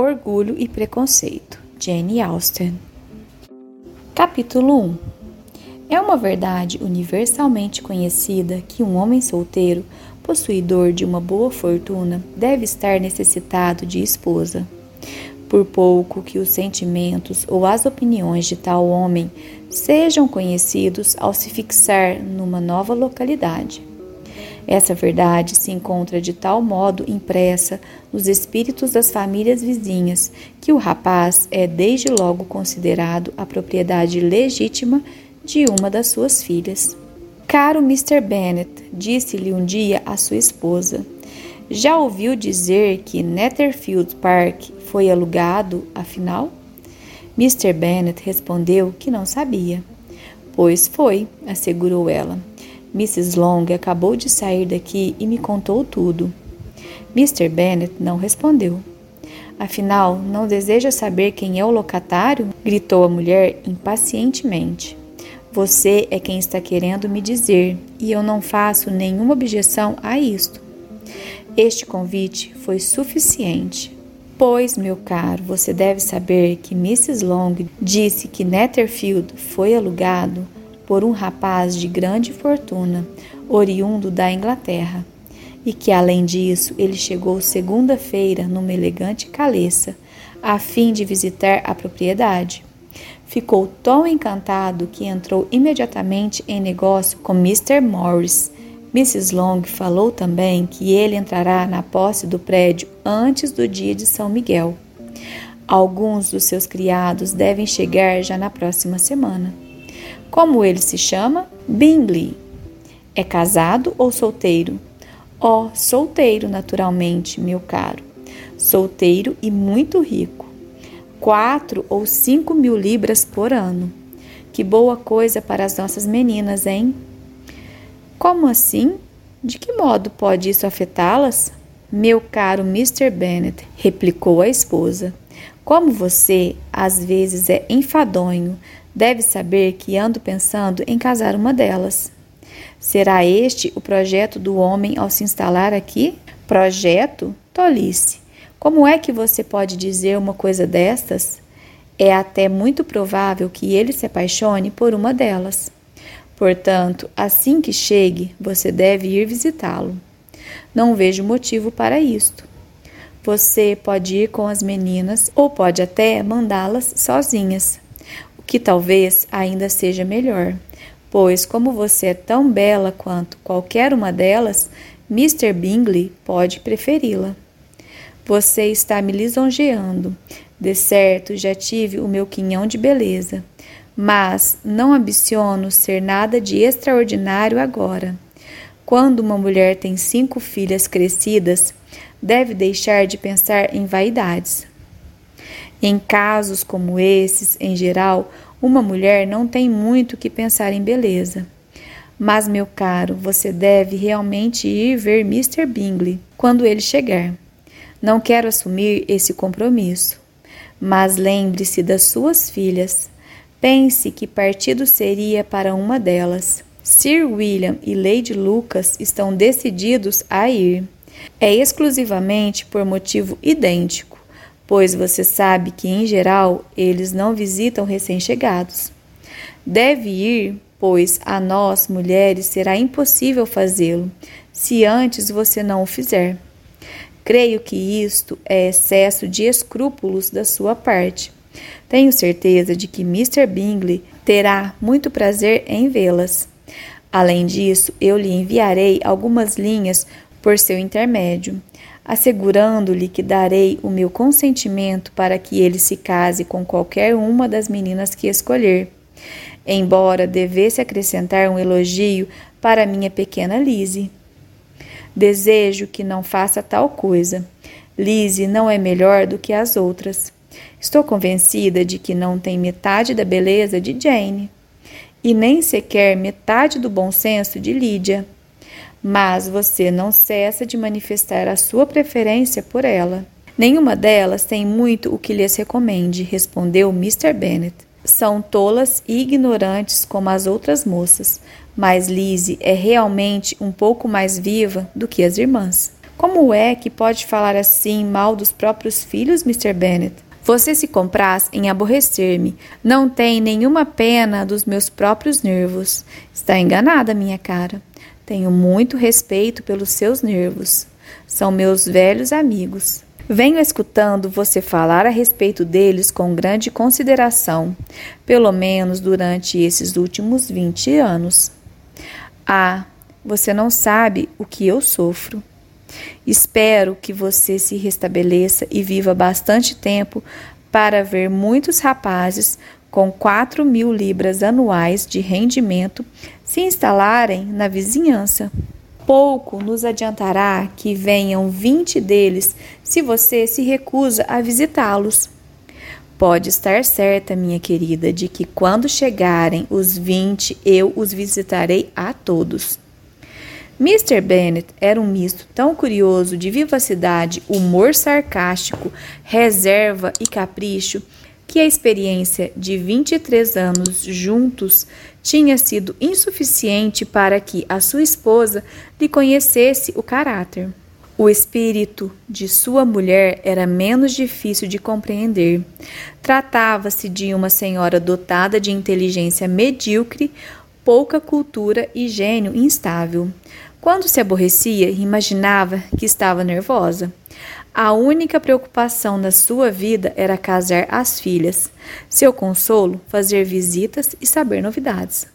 Orgulho e Preconceito, Jane Austen. Capítulo 1 É uma verdade universalmente conhecida que um homem solteiro, possuidor de uma boa fortuna, deve estar necessitado de esposa. Por pouco que os sentimentos ou as opiniões de tal homem sejam conhecidos ao se fixar numa nova localidade. Essa verdade se encontra de tal modo impressa nos espíritos das famílias vizinhas que o rapaz é desde logo considerado a propriedade legítima de uma das suas filhas. Caro Mr. Bennet, disse-lhe um dia a sua esposa, já ouviu dizer que Netherfield Park foi alugado, afinal? Mr. Bennet respondeu que não sabia. Pois foi, assegurou ela. Mrs. Long acabou de sair daqui e me contou tudo. Mr. Bennet não respondeu. Afinal, não deseja saber quem é o locatário? gritou a mulher impacientemente. Você é quem está querendo me dizer, e eu não faço nenhuma objeção a isto. Este convite foi suficiente. Pois, meu caro, você deve saber que Mrs. Long disse que Netherfield foi alugado por um rapaz de grande fortuna, oriundo da Inglaterra, e que, além disso, ele chegou segunda-feira numa elegante caleça, a fim de visitar a propriedade. Ficou tão encantado que entrou imediatamente em negócio com Mr. Morris. Mrs. Long falou também que ele entrará na posse do prédio antes do dia de São Miguel. Alguns dos seus criados devem chegar já na próxima semana. Como ele se chama? Bingley. É casado ou solteiro? Oh, solteiro, naturalmente, meu caro. Solteiro e muito rico. Quatro ou cinco mil libras por ano. Que boa coisa para as nossas meninas, hein? Como assim? De que modo pode isso afetá-las? Meu caro Mr. Bennet, replicou a esposa. Como você às vezes é enfadonho, deve saber que ando pensando em casar uma delas. Será este o projeto do homem ao se instalar aqui? Projeto? Tolice. Como é que você pode dizer uma coisa destas? É até muito provável que ele se apaixone por uma delas. Portanto, assim que chegue, você deve ir visitá-lo. Não vejo motivo para isto. Você pode ir com as meninas ou pode até mandá-las sozinhas que talvez ainda seja melhor, pois, como você é tão bela quanto qualquer uma delas, Mr. Bingley pode preferi-la. Você está me lisonjeando. De certo, já tive o meu quinhão de beleza, mas não ambiciono ser nada de extraordinário agora. Quando uma mulher tem cinco filhas crescidas, deve deixar de pensar em vaidades. Em casos como esses, em geral, uma mulher não tem muito que pensar em beleza. Mas, meu caro, você deve realmente ir ver Mr. Bingley quando ele chegar. Não quero assumir esse compromisso. Mas lembre-se das suas filhas. Pense que partido seria para uma delas. Sir William e Lady Lucas estão decididos a ir. É exclusivamente por motivo idêntico pois você sabe que, em geral, eles não visitam recém-chegados. Deve ir, pois a nós, mulheres, será impossível fazê-lo, se antes você não o fizer. Creio que isto é excesso de escrúpulos da sua parte. Tenho certeza de que Mr. Bingley terá muito prazer em vê-las. Além disso, eu lhe enviarei algumas linhas por seu intermédio assegurando-lhe que darei o meu consentimento para que ele se case com qualquer uma das meninas que escolher. Embora devesse acrescentar um elogio para minha pequena Lise. Desejo que não faça tal coisa. Lise não é melhor do que as outras. Estou convencida de que não tem metade da beleza de Jane e nem sequer metade do bom senso de Lídia mas você não cessa de manifestar a sua preferência por ela. Nenhuma delas tem muito o que lhes recomende, respondeu Mr. Bennet. São tolas e ignorantes como as outras moças, mas Lizzie é realmente um pouco mais viva do que as irmãs. Como é que pode falar assim mal dos próprios filhos, Mr. Bennet? Você se compraz em aborrecer-me. Não tem nenhuma pena dos meus próprios nervos. Está enganada, minha cara. Tenho muito respeito pelos seus nervos. São meus velhos amigos. Venho escutando você falar a respeito deles com grande consideração, pelo menos durante esses últimos vinte anos. Ah, você não sabe o que eu sofro. Espero que você se restabeleça e viva bastante tempo para ver muitos rapazes com quatro mil libras anuais de rendimento se instalarem na vizinhança. Pouco nos adiantará que venham vinte deles se você se recusa a visitá-los. Pode estar certa, minha querida, de que quando chegarem os vinte, eu os visitarei a todos. Mr. Bennet era um misto tão curioso de vivacidade, humor sarcástico, reserva e capricho que a experiência de 23 anos juntos tinha sido insuficiente para que a sua esposa lhe conhecesse o caráter. O espírito de sua mulher era menos difícil de compreender. Tratava-se de uma senhora dotada de inteligência medíocre, pouca cultura e gênio instável. Quando se aborrecia, imaginava que estava nervosa. A única preocupação da sua vida era casar as filhas. Seu consolo, fazer visitas e saber novidades.